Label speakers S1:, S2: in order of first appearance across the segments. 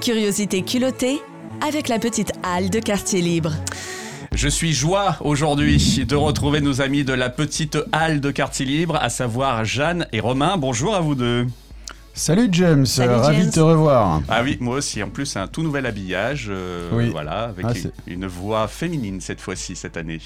S1: Curiosité culottée avec la petite halle de quartier libre.
S2: Je suis joie aujourd'hui de retrouver nos amis de la petite halle de quartier libre, à savoir Jeanne et Romain. Bonjour à vous deux.
S3: Salut James,
S1: Salut
S3: ravi
S1: James.
S3: de te revoir.
S2: Ah oui, moi aussi. En plus, c'est un tout nouvel habillage. euh,
S3: Oui.
S2: Voilà, avec
S3: Ah,
S2: une, voix féminine cette fois-ci, cette année.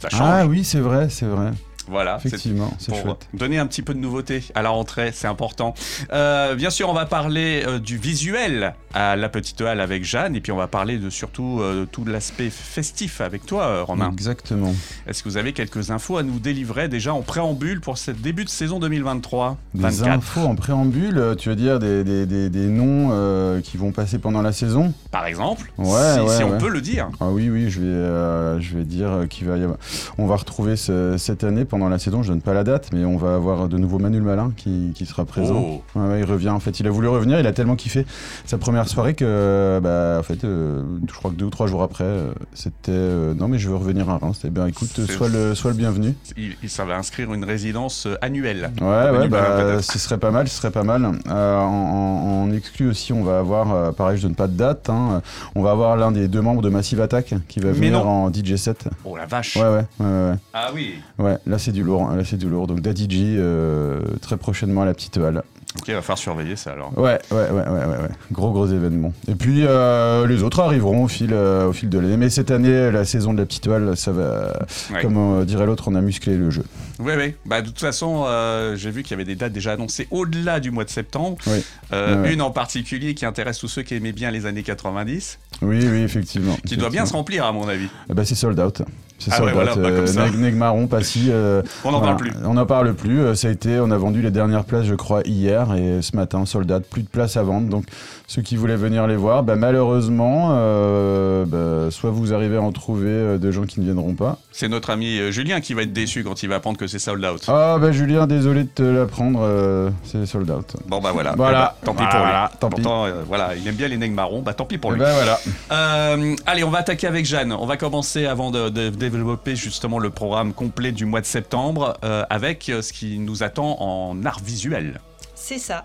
S2: Ça change.
S3: Ah oui, c'est vrai, c'est vrai.
S2: Voilà.
S3: Effectivement, c'est chouette.
S2: donner un petit peu de nouveauté à la rentrée, c'est important. Euh, bien sûr, on va parler euh, du visuel à la petite halle avec Jeanne, et puis on va parler de surtout euh, tout l'aspect festif avec toi, Romain.
S3: Exactement.
S2: Est-ce que vous avez quelques infos à nous délivrer déjà en préambule pour ce début de saison 2023
S3: Des
S2: 24
S3: infos en préambule, tu veux dire des, des- des- des noms qui vont passer pendant la saison?
S2: Par exemple
S3: Ouais,
S2: si,
S3: ouais,
S2: si on peut le dire.
S3: Ah oui, oui, je vais, je vais dire qu'il va y avoir... On va retrouver ce- cette année, pendant la saison, je donne pas la date, mais on va avoir de nouveau Manu le Malin qui, qui sera présent.
S2: Oh.
S3: Ouais, ouais, il revient, en fait, il a voulu revenir, il a tellement kiffé sa première soirée que, bah, en fait, euh, je crois que deux ou trois jours après, euh, c'était euh, non, mais je veux revenir à Reims. Eh bien, écoute, sois le, sois le bienvenu.
S2: Il, ça va inscrire une résidence euh, annuelle.
S3: Ouais, ouais, bah, ce serait pas mal, ce serait pas mal. Euh, en, en- en exclu aussi, on va avoir, euh, pareil, je donne pas de date, hein, on va avoir l'un des deux membres de Massive Attack qui va
S2: Mais
S3: venir
S2: non.
S3: en DJ set.
S2: Oh la vache.
S3: Ouais, ouais, ouais, ouais.
S2: Ah oui.
S3: Ouais, là c'est du lourd, hein, là c'est du lourd. Donc Daddy G, euh, très prochainement à la petite halle.
S2: Ok, il va falloir surveiller ça alors.
S3: Ouais, ouais, ouais, ouais. Gros, gros événement. Et puis euh, les autres arriveront au fil, euh, au fil de l'année. Mais cette année, la saison de la petite halle, ça va,
S2: Ouais.
S3: comme dirait l'autre, on a musclé le jeu.
S2: Oui, oui. Bah, de toute façon, euh, j'ai vu qu'il y avait des dates déjà annoncées au-delà du mois de septembre.
S3: Oui.
S2: Euh,
S3: Ouais.
S2: Une en particulier qui intéresse tous ceux qui aimaient bien les années 90,
S3: Oui, oui, effectivement.
S2: qui doit bien se remplir à mon avis.
S3: Eh ben, c'est sold out. C'est
S2: Ah
S3: sold
S2: ouais, voilà,
S3: out.
S2: bah, ça.
S3: Neg- Negmaron, Passy. euh,
S2: On n'en
S3: voilà.
S2: parle plus.
S3: On n'en parle plus. Euh, Ça a été, on a vendu les dernières places, je crois, hier et ce matin, sold out. Plus de places à vendre. Donc, ceux qui voulaient venir les voir, bah, malheureusement, euh, bah, soit vous arrivez à en trouver euh, de gens qui ne viendront pas.
S2: C'est notre ami euh, Julien qui va être déçu quand il va apprendre que c'est sold out.
S3: Ah, bah, Julien, désolé de te l'apprendre, euh, c'est sold out.
S2: Bon bah voilà.
S3: Voilà.
S2: Eh ben, tant pis pour lui.
S3: Voilà, tant pis.
S2: Euh, voilà, il aime bien les nègres marrons. Bah tant pis pour
S3: Eh
S2: lui.
S3: ben voilà.
S2: Euh, allez, on va attaquer avec Jeanne. On va commencer avant de, de développer justement le programme complet du mois de septembre euh, avec ce qui nous attend en art visuel.
S4: C'est ça.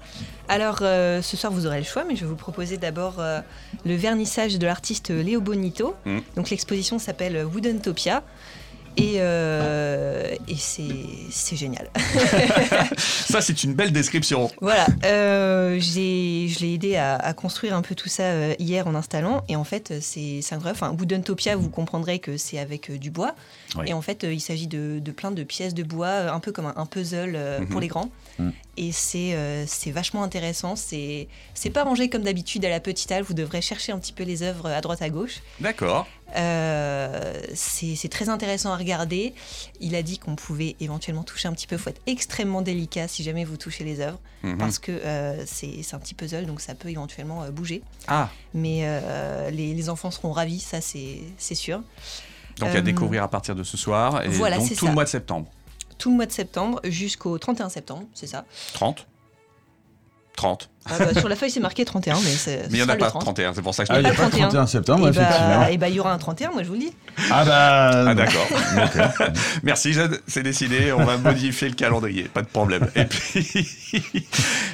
S4: Alors, euh, ce soir, vous aurez le choix, mais je vais vous proposer d'abord euh, le vernissage de l'artiste Léo Bonito.
S2: Mm.
S4: Donc, l'exposition s'appelle Woodentopia. Et, euh, et c'est génial.
S2: Ça, c'est une belle description.
S4: voilà. Euh, je l'ai aidé à, à construire un peu tout ça euh, hier en installant. Et en fait, c'est incroyable. Enfin, Woodentopia, vous comprendrez que c'est avec euh, du bois.
S2: Oui.
S4: Et en fait, il s'agit de, de plein de pièces de bois, un peu comme un, un puzzle
S2: Mhm.
S4: pour les grands.
S3: Mhm.
S4: Et c'est vachement intéressant. C'est pas rangé comme d'habitude à la petite halle. Vous devrez chercher un petit peu les œuvres à droite à gauche.
S2: D'accord.
S4: Euh, c'est très intéressant à regarder. Il a dit qu'on pouvait éventuellement toucher un petit peu. Il faut être extrêmement délicat si jamais vous touchez les œuvres.
S2: Mhm.
S4: Parce que euh, c'est un petit puzzle, donc ça peut éventuellement euh, bouger.
S2: Ah,
S4: Mais les, les enfants seront ravis, ça c'est sûr.
S2: donc à découvrir à partir de ce soir et
S4: voilà,
S2: donc tout le mois de septembre.
S4: Tout le mois de septembre jusqu'au 31 septembre, c'est ça.
S2: 30 30.
S4: Ah bah, sur la feuille c'est marqué 31, mais c'est.
S2: Mais il n'y en a pas 31, c'est pour ça que je
S3: Ah, il n'y a pas le
S4: 31.
S3: 31 septembre,
S4: et
S3: effectivement.
S4: bah, et bah, il y aura un 31, moi je vous le dis.
S3: Ah bah.
S2: Ah d'accord. Merci Jeanne, c'est décidé, on va modifier le calendrier, pas de problème. Et puis,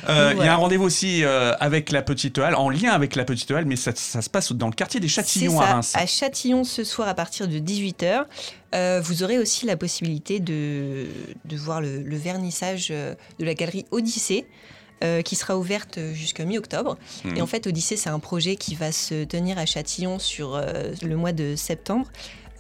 S2: euh, il y a un rendez-vous aussi euh, avec la Petite Halle, en lien avec la Petite Halle, mais ça, ça se passe dans le quartier des Châtillons à Reims.
S4: à Châtillon ce soir à partir de 18h. vous aurez aussi la possibilité de, de voir le, le vernissage euh, de la galerie Odyssée. Euh, qui sera ouverte jusqu'à mi-octobre.
S2: Mhm.
S4: Et en fait, Odyssée, c'est un projet qui va se tenir à Châtillon sur euh, le mois de septembre,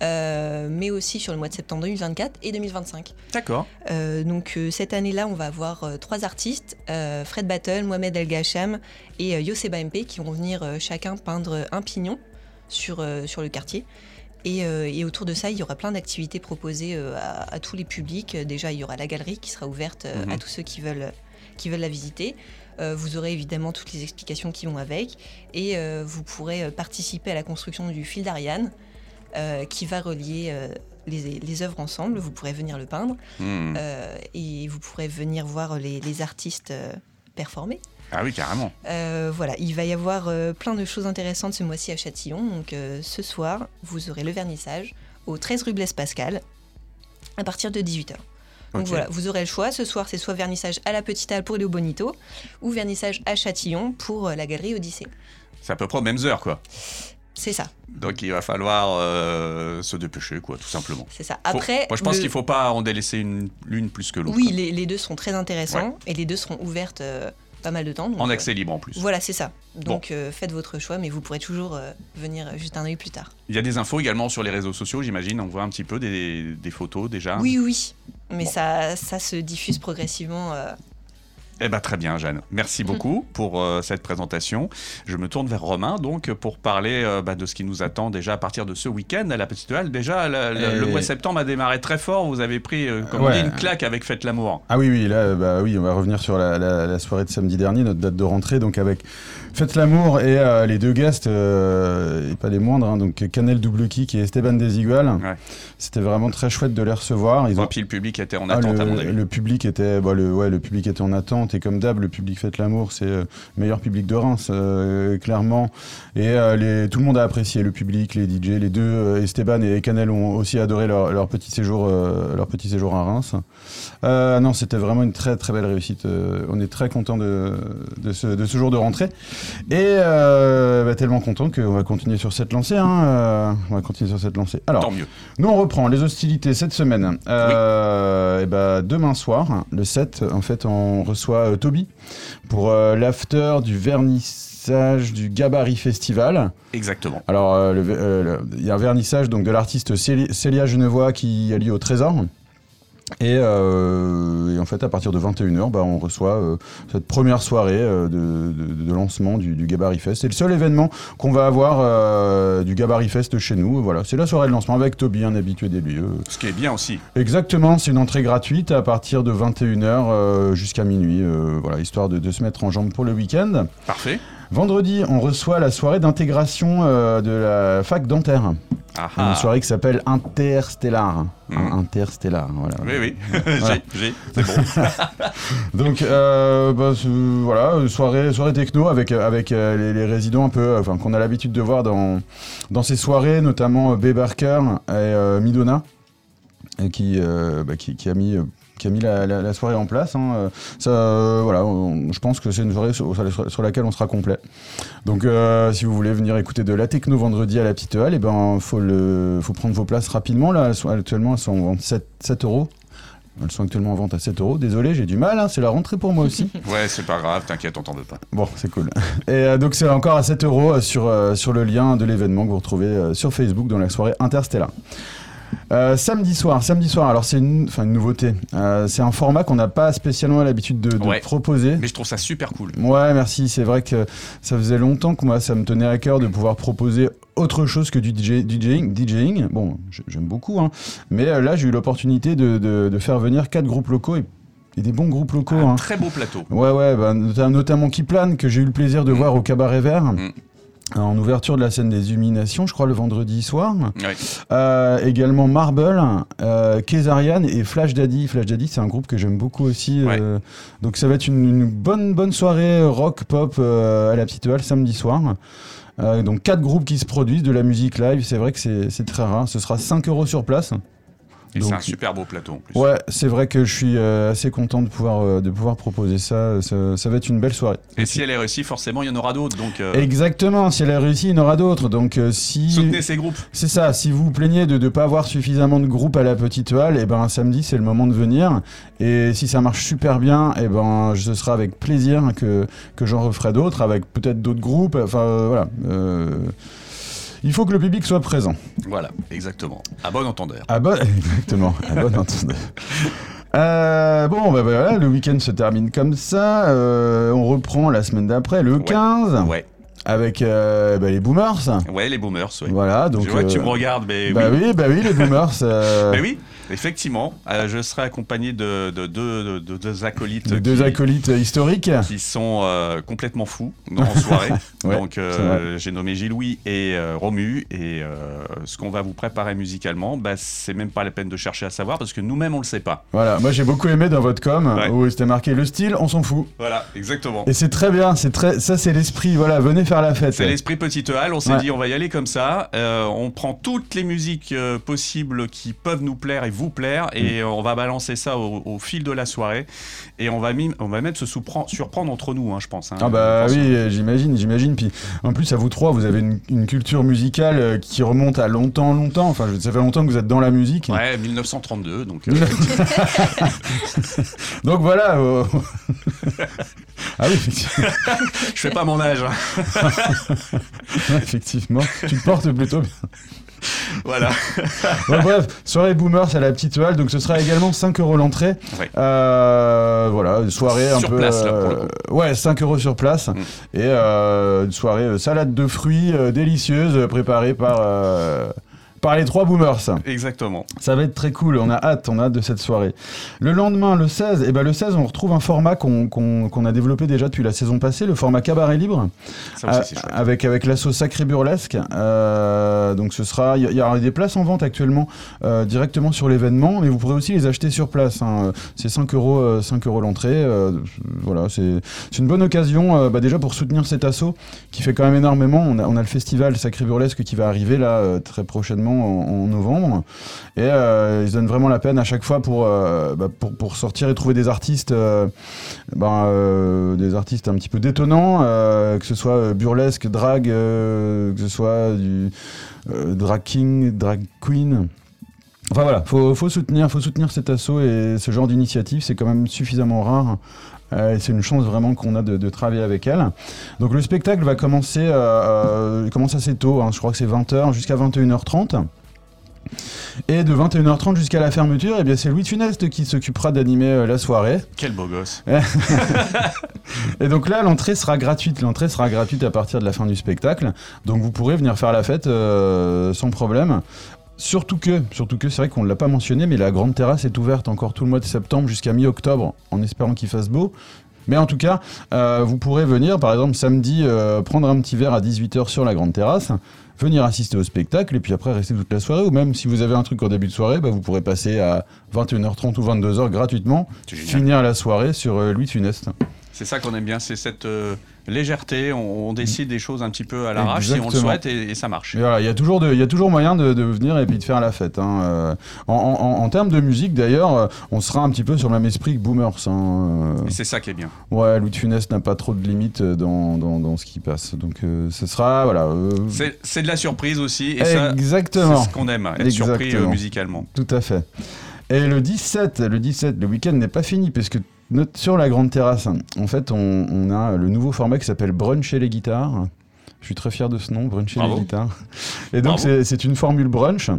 S4: euh, mais aussi sur le mois de septembre 2024 et 2025.
S2: D'accord.
S4: Euh, donc euh, cette année-là, on va avoir trois artistes, Fred Battle, Mohamed El Gacham et Yoseba MP, qui vont venir chacun peindre un pignon sur, sur le quartier. Et, et autour de ça, il y aura plein d'activités proposées à, à tous les publics. Déjà, il y aura la galerie qui sera ouverte euh,
S2: Mhm.
S4: à tous ceux qui veulent, qui veulent la visiter. Euh, vous aurez évidemment toutes les explications qui vont avec. Et euh, vous pourrez euh, participer à la construction du fil d'Ariane, qui va relier les, les œuvres ensemble. Vous pourrez venir le peindre.
S2: Hmm.
S4: Et vous pourrez venir voir les, les artistes performer.
S2: Ah oui, carrément.
S4: Euh, voilà, il va y avoir euh, plein de choses intéressantes ce mois-ci à Châtillon. Donc euh, ce soir, vous aurez le vernissage au 13 rue Blaise Pascal à partir de 18h. Donc voilà, vous aurez le choix. Ce soir, c'est soit vernissage à la Petite Halle pour Léo Bonito ou vernissage à Châtillon pour euh, la galerie Odyssée.
S2: C'est à peu près aux mêmes heures, quoi.
S4: C'est ça,
S2: Donc il va falloir euh, se dépêcher, quoi, tout simplement.
S4: c'est ça.
S2: Faut-
S4: Après,
S2: moi, je pense
S4: le-
S2: qu'il faut pas en délaisser une l'une plus que l'autre.
S4: Oui, les deux seront très intéressants et les deux seront ouvertes euh, pas mal de temps. donc,
S2: En
S4: euh,
S2: accès libre en plus.
S4: Voilà, c'est ça. Donc euh, faites votre choix, mais vous pourrez toujours euh, venir juste un œil plus tard.
S2: Il y a des infos également sur les réseaux sociaux, j'imagine. On voit un petit peu des, des photos déjà.
S4: Oui, oui, mais
S2: Bon.
S4: ça, ça se diffuse progressivement.
S2: Eh ben très bien, Jeanne. Merci beaucoup pour euh, cette présentation. Je me tourne vers Romain donc pour parler euh, bah, de ce qui nous attend déjà à partir de ce week-end à la Petite Halle. Déjà, le, mois de septembre a démarré très fort. Vous avez pris, euh, comme on
S3: Ouais.
S2: dit, une claque avec Faites l'amour.
S3: Ah oui, oui, là, bah oui, on va revenir sur la, la- la soirée de samedi dernier, notre date de rentrée, donc avec Faites l'amour et euh, les deux guests, euh, et pas les moindres, hein, donc Canel Double Kick et Esteban Desigual.
S2: Ouais.
S3: C'était vraiment très chouette de les recevoir. Ils
S2: Et
S3: ont
S2: puis le public était en
S3: Ah,
S2: attente
S3: le,
S2: à mon avis.
S3: le public était, bah, le, ouais, le public était en attente et comme d'hab, le public Faites l'amour, c'est euh, le meilleur public de Reims, euh, clairement. Et euh, les, tout le monde a apprécié le public, les DJ, les deux, euh, Esteban et Canel ont aussi adoré leur, leur petit séjour, euh, leur petit séjour à Reims. Euh, non, c'était vraiment une très très belle réussite. Euh, on est très content de, de, ce, de ce jour de rentrée et euh, bah, tellement content qu'on va continuer sur cette lancée. Hein, euh, on va continuer sur cette lancée. Alors.
S2: Tant mieux.
S3: Nous, on reprend les hostilités cette semaine. Euh, et ben, demain soir, le 7, en fait, on reçoit euh, Toby pour euh, l'after du vernissage du Gabarit Festival.
S2: Exactement.
S3: Alors, euh, il y a un vernissage donc, de l'artiste Céli- Célia Genevois qui a lieu au Trésor. Et, euh, et en fait, à partir de 21h, bah, on reçoit euh, cette première soirée euh, de, de- de lancement du, du Gabarit Fest. C'est le seul événement qu'on va avoir du Gabarit Fest chez nous. Voilà, c'est la soirée de lancement avec Toby, un habitué des lieux.
S2: Ce qui est bien aussi.
S3: Exactement, c'est une entrée gratuite à partir de 21h euh, jusqu'à minuit, voilà, histoire de, de se mettre en jambe pour le week-end.
S2: Parfait.
S3: Vendredi, on reçoit la soirée d'intégration de la fac dentaire. Une soirée qui s'appelle Interstellar. Hein, Interstellar, voilà.
S2: Oui, oui.
S3: Voilà.
S2: j'ai, j'ai. C'est bon.
S3: Donc euh, bah, voilà, soirée, soirée techno avec, euh, avec euh, les, les résidents un peu, euh, enfin qu'on a l'habitude de voir dans, dans ces soirées, notamment B. Barker et Midona, et qui, bah, qui, qui a mis, qui a mis la, la- la soirée en place. hein. Euh, Ça, euh, voilà, on- je pense que c'est une soirée sur, laquelle on sera complet. Donc euh, si vous voulez venir écouter de la techno vendredi à la petite halle, et ben faut le, faut prendre vos places rapidement. Là, actuellement, elles sont en vente 7, 7 euros. Elles sont actuellement en vente à 7 euros. Désolé, j'ai du mal, hein, c'est la rentrée pour moi aussi.
S2: Ouais, c'est pas grave, t'inquiète, on t'en veut pas.
S3: Bon, c'est cool. Et euh, donc c'est encore à 7 euros sur, euh, sur le lien de l'événement que vous retrouvez euh, sur Facebook dans la soirée Interstellar. Euh, samedi soir, samedi soir, alors c'est une, enfin, une nouveauté. Euh, c'est un format qu'on n'a pas spécialement l'habitude de, de
S2: Ouais.
S3: proposer.
S2: Mais je trouve ça super cool.
S3: Ouais, merci. C'est vrai que ça faisait longtemps que moi, ça me tenait à cœur de pouvoir proposer autre chose que du DJ, DJing. DJing. Bon, j'aime beaucoup, hein. mais euh, là, j'ai eu l'opportunité de, de- de faire venir quatre groupes locaux et, et des bons groupes locaux.
S2: Un
S3: hein.
S2: très beau plateau.
S3: Ouais, ouais, bah, nota- notamment Kiplan, que j'ai eu le plaisir de
S2: Mm.
S3: voir au Cabaret Vert.
S2: Mm.
S3: En ouverture de la scène des Illuminations, je crois le vendredi soir.
S2: Ouais.
S3: Euh, également Marble, euh, Kézarian et Flash Daddy. Flash Daddy, c'est un groupe que j'aime beaucoup aussi. euh, donc ça va être une, une bonne, bonne soirée rock pop euh, à la petite halle samedi soir. Euh, donc quatre groupes qui se produisent de la musique live. C'est vrai que c'est c'est très rare. Ce sera 5 euros sur place.
S2: Et c'est un super beau plateau en plus.
S3: Ouais, c'est vrai que je suis euh, assez content de pouvoir, euh, de pouvoir proposer ça. ça. ça va être une belle soirée.
S2: Et si elle est réussie, forcément, il y en aura d'autres. Donc, euh,
S3: Exactement, si elle a réussi, il y en aura d'autres. Donc si
S2: soutenez ces groupes.
S3: c'est ça, si vous vous plaignez de ne pas avoir suffisamment de groupes à la petite halle, et ben samedi c'est le moment de venir. Et si ça marche super bien, et ben ce sera avec plaisir que, que j'en referai d'autres, avec peut-être d'autres groupes. Enfin voilà. Euh, il faut que le public soit présent.
S2: Voilà, exactement. À bon entendeur.
S3: À bon... Exactement, à bon entendeur. Euh, bon, bah, voilà, le week-end se termine comme ça. Euh, on reprend la semaine d'après, le
S2: Ouais.
S3: 15,
S2: Ouais,
S3: avec euh, bah, les boomers.
S2: ouais, les boomers. Ouais.
S3: Voilà, donc.
S2: je vois que tu me regardes, mais
S3: Bah
S2: oui.
S3: oui, bah oui, les boomers.
S2: Mais oui, effectivement. Euh, je serai accompagné de de deux de, de deux acolytes.
S3: Deux acolytes historiques.
S2: qui sont euh, complètement fous en soirée.
S3: Ouais,
S2: Donc euh, j'ai nommé Gilles-Louis et Romu et ce qu'on va vous préparer musicalement, bah, c'est même pas la peine de chercher à savoir parce que nous-mêmes on le sait pas.
S3: Voilà, moi j'ai beaucoup aimé dans votre com
S2: Ouais.
S3: où c'était marqué le style, on s'en fout.
S2: Voilà, exactement.
S3: Et c'est très bien, c'est très, ça c'est l'esprit. Voilà, venez faire la fête.
S2: C'est l'esprit petite halle. On s'est dit, on va y aller comme ça. On prend toutes les musiques possibles qui peuvent nous plaire et vous plaire,
S3: Mm.
S2: et euh, on va balancer ça au, au fil de la soirée. Et on va, on va même se surprendre entre nous, hein, je pense. hein.
S3: Ah bah oui, j'imagine, j'imagine. Puis en plus, à vous trois, vous avez une, une culture musicale euh, qui remonte à longtemps, longtemps. Enfin, ça fait longtemps que vous êtes dans la musique.
S2: Ouais, 1932, donc. euh,
S3: Donc voilà. euh, ah oui, effectivement.
S2: je fais pas mon âge. hein.
S3: effectivement. Tu te portes plutôt bien.
S2: voilà.
S3: Bon, bref, soirée Boomers à la petite halle. Donc ce sera également 5 euros l'entrée. Euh, voilà, une soirée un
S2: Sur
S3: peu.
S2: place, là, pour le
S3: euh, ouais, 5 euros sur place.
S2: Mm.
S3: Et euh, une soirée salade de fruits euh, délicieuse préparée par. Euh, par les trois boomers.
S2: Exactement.
S3: Ça va être très cool, on a hâte, on a hâte de cette soirée. Le lendemain, le 16, et ben le 16, on retrouve un format qu'on a développé déjà depuis la saison passée, le format cabaret libre,
S2: Ça aussi,
S3: euh, avec, avec l'assaut Sacré Burlesque. Euh, donc ce sera, il y, y aura des places en vente actuellement euh, directement sur l'événement, mais vous pourrez aussi les acheter sur place. hein. C'est 5 euros, euh, 5 euros l'entrée. euh, voilà, c'est c'est une bonne occasion euh, bah, déjà pour soutenir cet assaut qui fait quand même énormément. On a, on a le festival Sacré Burlesque qui va arriver là euh, très prochainement en, novembre. Et euh, ils donnent vraiment la peine à chaque fois pour, euh, bah, pour, sortir et trouver des artistes, euh, euh, des artistes un petit peu détonnants, que ce soit burlesque, drag, que ce soit du drag king, drag queen. Enfin voilà, faut, faut soutenir, faut soutenir cet assaut et ce genre d'initiative, c'est quand même suffisamment rare. Euh, et c'est une chance vraiment qu'on a de, de travailler avec elle. Donc le spectacle va commencer, euh, euh, il commence assez tôt, hein, je crois que c'est 20h jusqu'à 21h30. Et de 21h30 jusqu'à la fermeture, eh bien c'est Louis Funeste qui s'occupera d'animer euh, la soirée.
S2: Quel beau gosse.
S3: Et donc là, l'entrée sera gratuite. L'entrée sera gratuite à partir de la fin du spectacle. Donc vous pourrez venir faire la fête euh, sans problème. Surtout que, surtout que, c'est vrai qu'on ne l'a pas mentionné, mais la grande terrasse est ouverte encore tout le mois de septembre jusqu'à mi-octobre, en espérant qu'il fasse beau. Mais en tout cas, euh, vous pourrez venir, par exemple, samedi, euh, prendre un petit verre à 18h sur la grande terrasse, venir assister au spectacle, et puis après rester toute la soirée. Ou même si vous avez un truc en début de soirée, bah, vous pourrez passer à 21h30 ou 22h gratuitement, finir la soirée sur euh, Louis Funeste.
S2: C'est ça qu'on aime bien, c'est cette euh, légèreté. On, on décide des choses un petit peu à l'arrache si on le
S3: Exactement.
S2: souhaite et, et ça marche.
S3: Voilà, il y a toujours, de- il y a toujours moyen de, de venir et puis de faire la fête. hein. Euh, En, en- en termes de musique, d'ailleurs, euh, on sera un petit peu sur le même esprit que Boomers. hein.
S2: Et c'est ça qui est bien.
S3: Ouais, Louis de Funès n'a pas trop de limites dans, dans, dans ce qui passe. Donc euh, ce sera, voilà. euh,
S2: C'est de la surprise aussi et ça, c'est
S3: Exactement,
S2: ce qu'on aime, être surpris
S3: Exactement.
S2: musicalement.
S3: tout à fait. Et le 17, le 17, le week-end n'est pas fini parce que notre- sur la grande terrasse, en fait, on, on a le nouveau format qui s'appelle Brunch et les guitares. Je suis très fier de ce nom, Brunch et
S2: Bravo.
S3: les guitares. Et donc, c'est une formule brunch.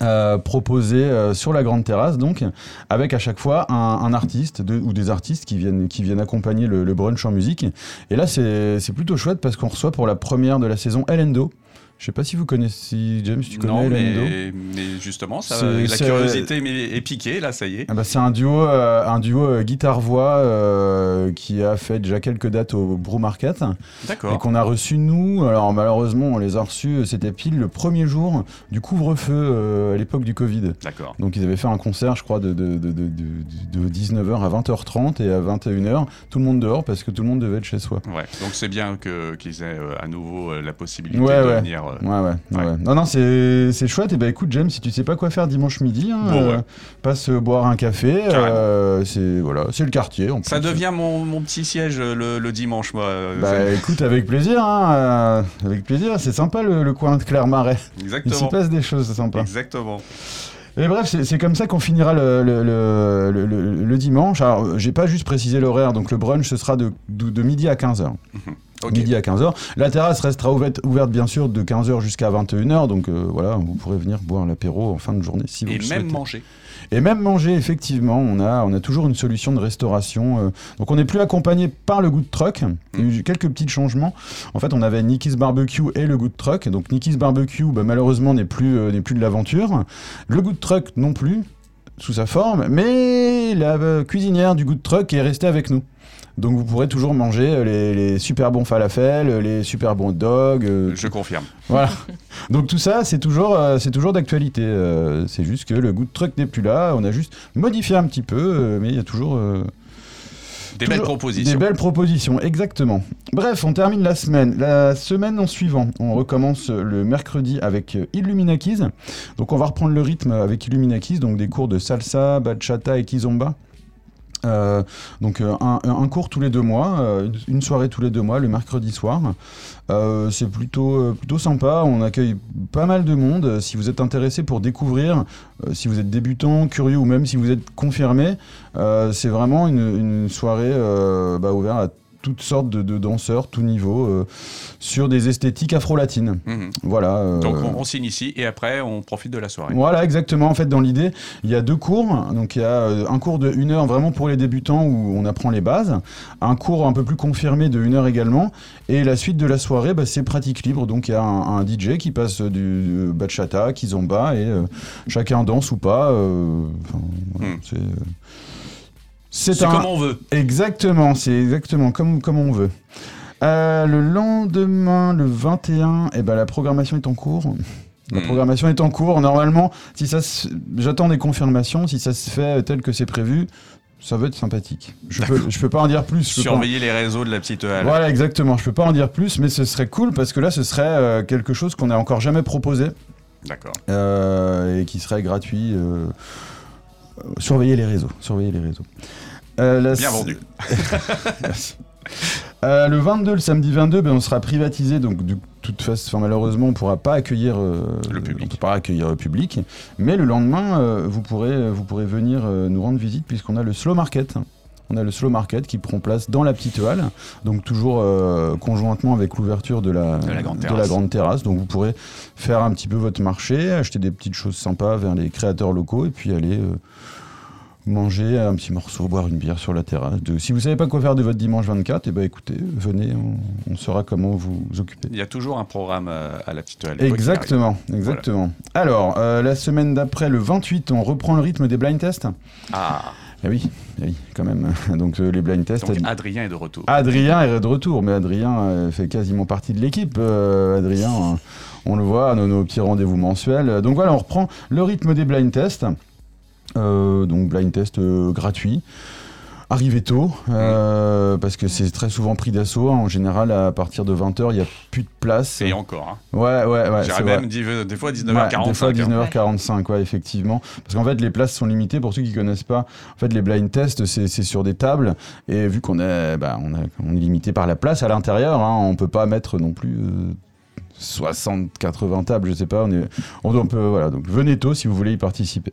S3: euh, proposée euh, sur la grande terrasse donc avec à chaque fois un, un artiste de- ou des artistes qui viennent qui viennent accompagner le, le brunch en musique et là c'est c'est plutôt chouette parce qu'on reçoit pour la première de la saison Elendo je sais pas si vous connaissez James tu connais
S2: Non, mais, mais justement, ça, la curiosité est piquée, là, ça y est.
S3: Ah bah, c'est un duo, euh, un duo euh, guitare-voix euh, qui a fait déjà quelques dates au Brew Market et
S2: D'accord.
S3: qu'on a reçu nous. Alors malheureusement, on les a reçus, c'était pile le premier jour du couvre-feu à l'époque du Covid.
S2: D'accord.
S3: Donc ils avaient fait un concert, je crois, de, de, de, de, de- de 19h à 20h30 et à 21h, tout le monde dehors parce que tout le monde devait être chez soi.
S2: Ouais. Donc c'est bien que- qu'ils aient à nouveau la possibilité
S3: Ouais,
S2: de
S3: ouais.
S2: venir.
S3: Ouais, ouais, ouais.
S2: Ouais.
S3: ouais. Non, non, c'est chouette. Et bah écoute, James, si tu sais pas quoi faire dimanche midi, hein,
S2: Bon, ouais.
S3: euh, passe euh, boire un café. Euh, c'est voilà, c'est le quartier.
S2: Ça
S3: plus.
S2: devient mon, mon petit siège le, le dimanche, moi.
S3: Bah écoute, avec plaisir, hein, avec plaisir, c'est sympa le, le coin de Clermarais. Il s'y
S2: Exactement.
S3: passe des choses sympas.
S2: Exactement.
S3: Et bref, c'est comme ça qu'on finira le, le, le, dimanche. Alors, j'ai pas juste précisé l'horaire, donc le brunch ce sera de, de, de midi à 15h.
S2: Ok.
S3: Midi à 15h. La terrasse restera ouverte, ouverte bien sûr de 15h jusqu'à 21h, donc euh, voilà, vous pourrez venir boire l'apéro en fin de journée si vous
S2: Et
S3: le
S2: même
S3: souhaitez.
S2: manger.
S3: Et même manger, effectivement, on a, on a toujours une solution de restauration. euh. donc on n'est plus accompagné par le goût de truck. Il y a eu quelques petits changements. En fait, on avait Nicky's Barbecue et le goût de truck. Donc Nicky's Barbecue, bah, malheureusement, n'est plus, euh, n'est plus de l'aventure. Le goût de truck non plus, sous sa forme. Mais la euh, cuisinière du goût de truck est restée avec nous. Donc vous pourrez toujours manger euh, les, les super bons falafels, euh, les super bons hot dogs. euh,
S2: Je confirme.
S3: voilà. Donc tout ça, c'est toujours, euh, c'est toujours d'actualité. Euh, c'est juste que le goût de truck n'est plus là. On a juste modifié un petit peu, mais il y a toujours,
S2: Des belles propositions.
S3: Des belles propositions, exactement. Bref, on termine la semaine. La semaine en suivant, on recommence le mercredi avec Illuminakis. Donc on va reprendre le rythme avec Illuminakis, donc des cours de salsa, bachata et kizomba. Euh, donc euh, un, cours tous les deux mois, euh, une, soirée tous les deux mois, le mercredi soir. C'est plutôt, plutôt sympa, on accueille pas mal de monde. Si vous êtes intéressé pour découvrir, si vous êtes débutant, curieux ou même si vous êtes confirmé, c'est vraiment une, soirée bah, ouverte à toutes sortes de, de danseurs, tout niveau, euh, sur des esthétiques afro-latines.
S2: Mhm.
S3: Voilà. euh,
S2: Donc on, on s'initie et après on profite de la soirée.
S3: voilà, exactement. En fait, dans l'idée, il y a deux cours. Donc, il y a euh, un cours de une heure vraiment pour les débutants où on apprend les bases, un cours un peu plus confirmé de une heure également, et la suite de la soirée, bah, c'est pratique libre. Donc, il y a un, un DJ qui passe du bachata, kizomba, et euh, chacun danse ou pas.
S2: Hmm.
S3: c'est, c'est un-
S2: comme on veut.
S3: Exactement, c'est exactement comme, comme on veut. Euh, le lendemain, le 21, eh ben, la programmation est en cours. La
S2: Mhm.
S3: programmation est en cours. Normalement, si ça se- j'attends des confirmations. Si ça se fait tel que c'est prévu, ça va être sympathique. Je peux, je peux pas en dire plus. je pas
S2: Surveiller les réseaux de la petite halle.
S3: Voilà, exactement. Je peux pas en dire plus, mais ce serait cool parce que là, ce serait euh, quelque chose qu'on n'a encore jamais proposé
S2: D'accord.
S3: euh, et qui serait gratuit. euh, surveiller les réseaux. Surveiller les réseaux. Euh, la
S2: Bien vendu.
S3: Merci. Euh, le 22, le samedi 22, ben, on sera privatisé, donc de toute façon, malheureusement, on ne pourra pas accueillir euh,
S2: Le public.
S3: On peut pas accueillir le public, mais le lendemain, euh, vous pourrez, vous pourrez venir nous rendre visite puisqu'on a le slow market. On a le slow market qui prend place dans la petite halle, donc toujours euh, conjointement avec l'ouverture de la,
S2: De la grande
S3: de
S2: terrasse.
S3: grande terrasse. Donc vous pourrez faire un petit peu votre marché, acheter des petites choses sympas vers les créateurs locaux et puis aller euh, manger un petit morceau, boire une bière sur la terrasse. De- si vous savez pas quoi faire de votre dimanche 24, eh ben écoutez, venez, on, on saura comment vous occuper.
S2: Il y a toujours un programme euh, à la petite halle.
S3: Exactement, exactement. Alors, euh, la semaine d'après, le 28, on reprend le rythme des blind tests.
S2: Ah,
S3: Eh oui, eh oui, quand même. Donc euh, les blind tests.
S2: donc Adrien est de retour.
S3: Adrien est de retour, mais Adrien euh, fait quasiment partie de l'équipe. Euh, Adrien, on le voit à nos, nos petits rendez-vous mensuels. Donc voilà, on reprend le rythme des blind tests. Donc blind test gratuit. Arrivez tôt, euh, parce que c'est très souvent pris d'assaut. hein. En général, à partir de 20h, il n'y a plus de place.
S2: Et encore. Hein.
S3: Ouais, ouais, ouais.
S2: J'irais même
S3: vrai.
S2: euh, des fois
S3: Ouais,
S2: 19h45.
S3: des fois
S2: hein.
S3: 19h45, ouais, effectivement. Parce qu'en fait, les places sont limitées. Pour ceux qui connaissent pas, en fait, les blind tests, c'est sur des tables. Et vu qu'on est, bah, on, a- on est limité par la place à l'intérieur, hein, on peut pas mettre non plus euh, 60, 80 tables, je sais pas. On, est, on, on peut, voilà. Donc, venez tôt si vous voulez y participer.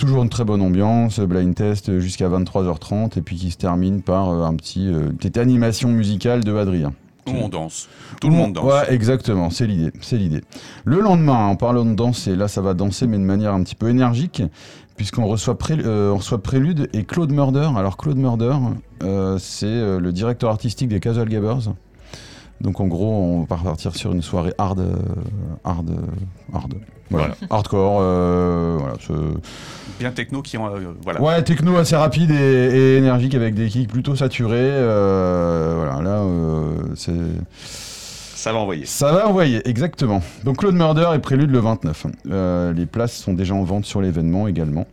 S3: Toujours une très bonne ambiance, blind test jusqu'à 23h30 et puis qui se termine par euh, un petit, euh, une petite animation musicale de Adrien.
S2: Où on danse. Tout le monde danse.
S3: Ouais, exactement, c'est l'idée, c'est l'idée. Le lendemain, en parlant de danser, là ça va danser mais de manière un petit peu énergique, puisqu'on reçoit, Pré- euh, on reçoit Prélude et Claude Murder. Alors Claude Murder, euh, c'est le directeur artistique des Casual Gabbers. Donc en gros, on va partir sur une soirée hard, euh, hard, euh, hard. Voilà. Hardcore, euh, voilà. ce-
S2: Bien techno qui ont. euh, voilà.
S3: Ouais, techno assez rapide et, et énergique avec des kicks plutôt saturés. euh, voilà, là, euh, c'est.
S2: Ça va envoyer.
S3: Ça va envoyer, exactement. Donc Claude Murder est prélude le 29. Euh, les places sont déjà en vente sur l'événement également.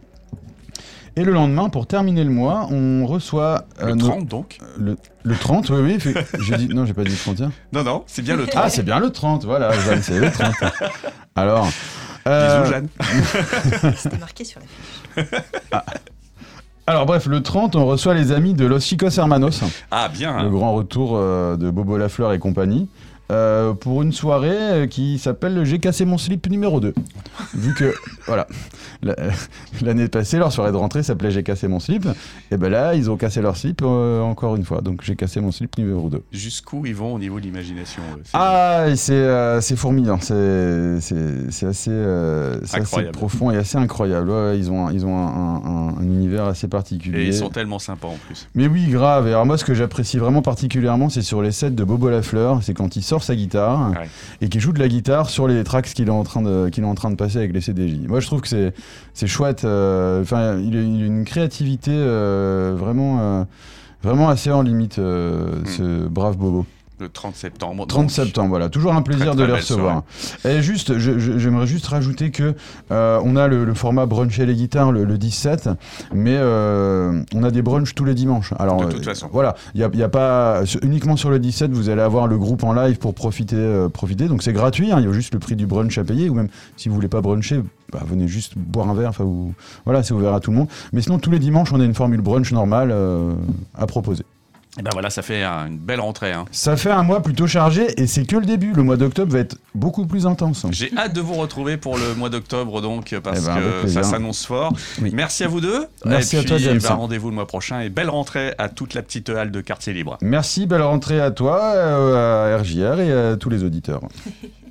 S3: Et le lendemain, pour terminer le mois, on reçoit... euh,
S2: Le
S3: nos-
S2: 30 donc
S3: le, le 30, oui, oui. fait- J'ai dit, non, j'ai pas dit le 31.
S2: Non, non, c'est bien le 30.
S3: Ah, c'est bien le 30, voilà, Jeanne, c'est le 30. Alors... euh,
S2: Bisous, Jeanne.
S4: C'était marqué sur la fiche.
S3: alors bref, le 30, on reçoit les amis de Los Chicos Hermanos.
S2: Ah, bien.
S3: le grand retour euh, de Bobo Lafleur et compagnie, euh, pour une soirée euh, qui s'appelle J'ai cassé mon slip numéro 2. Vu que, voilà, la- l'année passée, leur soirée de rentrée s'appelait J'ai cassé mon slip, et ben là, ils ont cassé leur slip euh, encore une fois, donc J'ai cassé mon slip numéro 2.
S2: Jusqu'où ils vont au niveau de l'imagination euh,
S3: Ah, c'est euh, fourmillant, c'est assez, euh, assez profond et assez incroyable. Ouais, ils ont, un- ils ont un, un- un- un univers assez particulier.
S2: Et ils sont tellement sympas en plus.
S3: Mais oui, grave. Et alors moi, ce que j'apprécie vraiment particulièrement, c'est sur les sets de Bobo Lafleur, c'est quand il sort sa guitare
S2: Ouais.
S3: et qu'il joue de la guitare sur les tracks qu'il est en train de qu'il est en train de passer avec les CDJ. Moi, je trouve que c'est c'est chouette. euh, Enfin, il, a- une créativité euh, vraiment euh, vraiment assez en limite,
S2: Hmm.
S3: ce brave Bobo.
S2: Le 30 septembre.
S3: 30
S2: donc.
S3: septembre, voilà. Toujours un plaisir
S2: Très,
S3: de les recevoir. Et juste, j'aimerais juste rajouter que euh, on a le, le format brunch et les guitares le, le 17, mais euh, on a des brunchs tous les dimanches. Alors,
S2: De toute façon.
S3: Voilà, il y a, pas uniquement sur le 17, vous allez avoir le groupe en live pour profiter, euh, profiter. Donc c'est gratuit. hein, il y a juste le prix du brunch à payer, ou même si vous voulez pas bruncher, bah, venez juste boire un verre. Enfin, vous- voilà, c'est ouvert à tout le monde. Mais sinon, tous les dimanches, on a une formule brunch normale euh, à proposer.
S2: Et ben voilà, ça fait une belle rentrée. hein.
S3: Ça fait un mois plutôt chargé et c'est que le début. Le mois d'octobre va être beaucoup plus intense.
S2: J'ai hâte de vous retrouver pour le mois d'octobre, donc, parce
S3: Eh ben,
S2: que ça s'annonce fort.
S3: Oui.
S2: Merci à vous deux.
S3: Merci
S2: et
S3: à toi,
S2: puis,
S3: James.
S2: bah, Rendez-vous le mois prochain et belle rentrée à toute la petite halle de Quartier Libre.
S3: Merci, belle rentrée à toi, euh, à RJR et à tous les auditeurs.